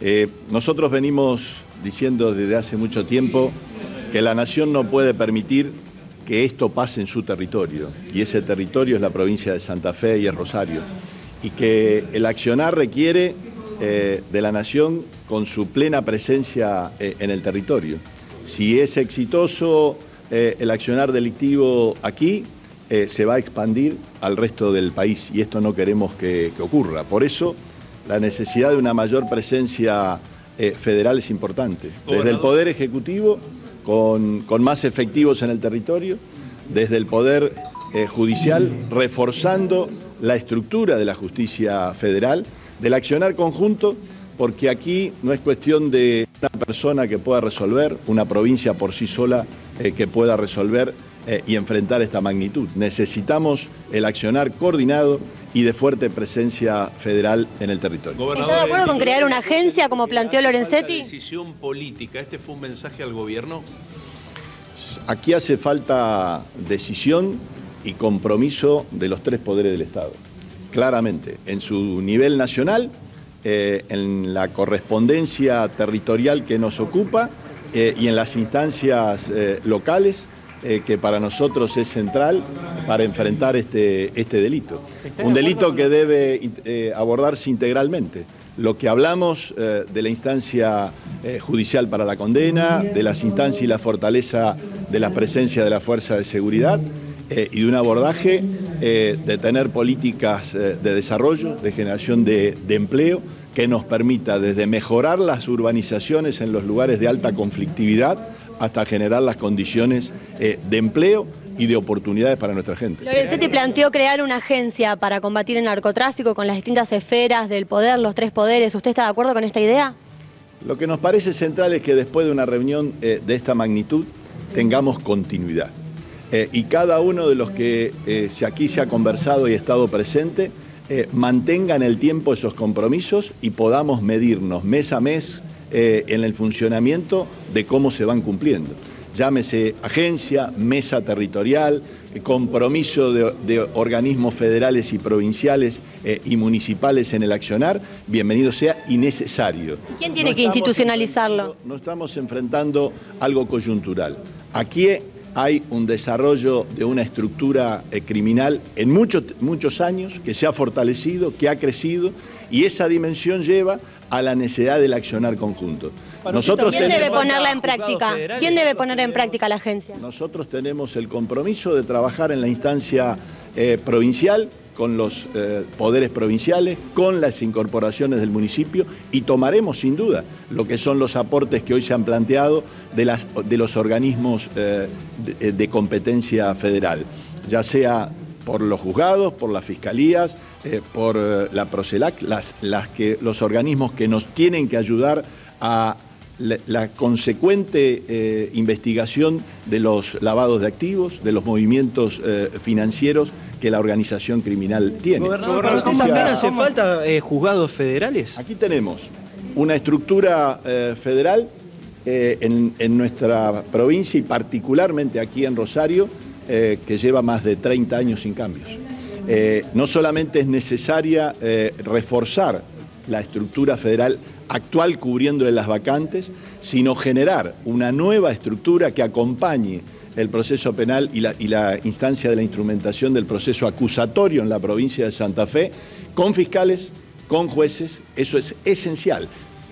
Eh, nosotros venimos diciendo desde hace mucho tiempo que la nación no puede permitir que esto pase en su territorio, y ese territorio es la provincia de Santa Fe y es Rosario, y que el accionar requiere eh, de la nación con su plena presencia eh, en el territorio. Si es exitoso el accionar delictivo aquí, se va a expandir al resto del país y esto no queremos que ocurra. Por eso, la necesidad de una mayor presencia eh, federal es importante. Desde el Poder Ejecutivo, con, más efectivos en el territorio, desde el Poder eh, Judicial, reforzando la estructura de la justicia federal, del accionar conjunto, porque aquí no es cuestión de una persona que pueda resolver, una provincia por sí sola eh, que pueda resolver y enfrentar esta magnitud. Necesitamos el accionar coordinado y de fuerte presencia federal en el territorio. ¿Está de acuerdo con crear una agencia como planteó Lorenzetti? decisión política, ¿este fue un mensaje al gobierno? Aquí hace falta decisión y compromiso de los tres poderes del Estado. Claramente, en su nivel nacional, eh, en la correspondencia territorial que nos ocupa eh, y en las instancias eh, locales eh, que para nosotros es central para enfrentar este, este delito. Un delito que debe eh, abordarse integralmente. Lo que hablamos eh, de la instancia judicial para la condena, de las instancias y la fortaleza de la presencia de la fuerza de seguridad y de un abordaje de tener políticas de desarrollo, de generación de, de empleo, que nos permita desde mejorar las urbanizaciones en los lugares de alta conflictividad, hasta generar las condiciones eh, de empleo y de oportunidades para nuestra gente. Lorenzetti planteó crear una agencia para combatir el narcotráfico con las distintas esferas del poder, los tres poderes. ¿Usted está de acuerdo con esta idea? Lo que nos parece central es que después de una reunión eh, de esta magnitud tengamos continuidad. Eh, y cada uno de los que aquí se ha conversado y ha estado presente mantenga en el tiempo esos compromisos y podamos medirnos mes a mes eh, en el funcionamiento de cómo se van cumpliendo. Llámese agencia, mesa territorial, eh, compromiso de, organismos federales y provinciales eh, y municipales en el accionar, bienvenido sea y necesario. ¿Quién tiene que institucionalizarlo? No estamos enfrentando algo coyuntural. Aquí hay un desarrollo de una estructura criminal en muchos, muchos años que se ha fortalecido, que ha crecido y esa dimensión lleva a la necesidad del accionar conjunto. Nosotros ¿Quién debe ponerla en práctica? ¿Quién debe poner en práctica la agencia? Nosotros tenemos el compromiso de trabajar en la instancia eh, provincial con los eh, poderes provinciales, con las incorporaciones del municipio y tomaremos sin duda lo que son los aportes que hoy se han planteado de, las, de los organismos eh, de competencia federal, ya sea por los juzgados, por las fiscalías, eh, por eh, la Procelac, las, las que, los organismos que nos tienen que ayudar a la, consecuente eh, investigación de los lavados de activos, de los movimientos financieros que la organización criminal tiene. Gobernador, ¿también hace falta juzgados federales? Aquí tenemos una estructura federal en, en nuestra provincia y particularmente aquí en Rosario, eh, que lleva más de 30 años sin cambios. Eh, no solamente es necesaria eh, reforzar la estructura federal actual cubriéndole las vacantes, sino generar una nueva estructura que acompañe el proceso penal y la, y la, instancia de la instrumentación del proceso acusatorio en la provincia de Santa Fe, con fiscales, con jueces, eso es esencial.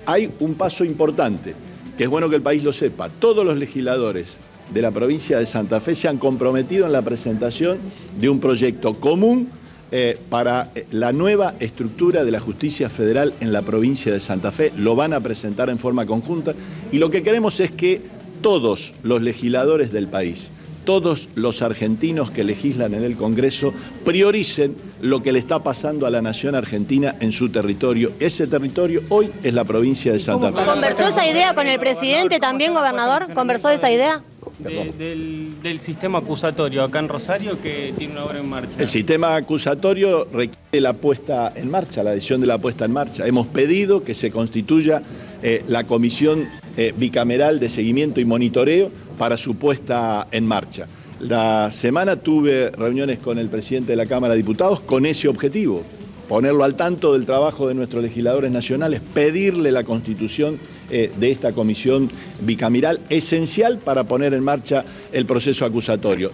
Hay un paso importante, que es bueno que el país lo sepa, todos los legisladores de la provincia de Santa Fe se han comprometido en la presentación de un proyecto común eh, para eh, la nueva estructura de la justicia federal en la provincia de Santa Fe. Lo van a presentar en forma conjunta y lo que queremos es que todos los legisladores del país, todos los argentinos que legislan en el Congreso prioricen lo que le está pasando a la nación argentina en su territorio. Ese territorio hoy es la provincia de Santa Fe. ¿Conversó esa idea con el presidente también, gobernador? ¿Conversó esa idea? Del, sistema acusatorio acá en Rosario que tiene una obra en marcha. El sistema acusatorio requiere la puesta en marcha, la decisión de la puesta en marcha. Hemos pedido que se constituya eh, la comisión eh, bicameral de seguimiento y monitoreo para su puesta en marcha. La semana tuve reuniones con el presidente de la Cámara de Diputados con ese objetivo, ponerlo al tanto del trabajo de nuestros legisladores nacionales, pedirle la constitución eh, de esta comisión bicameral, esencial para poner en marcha el proceso acusatorio.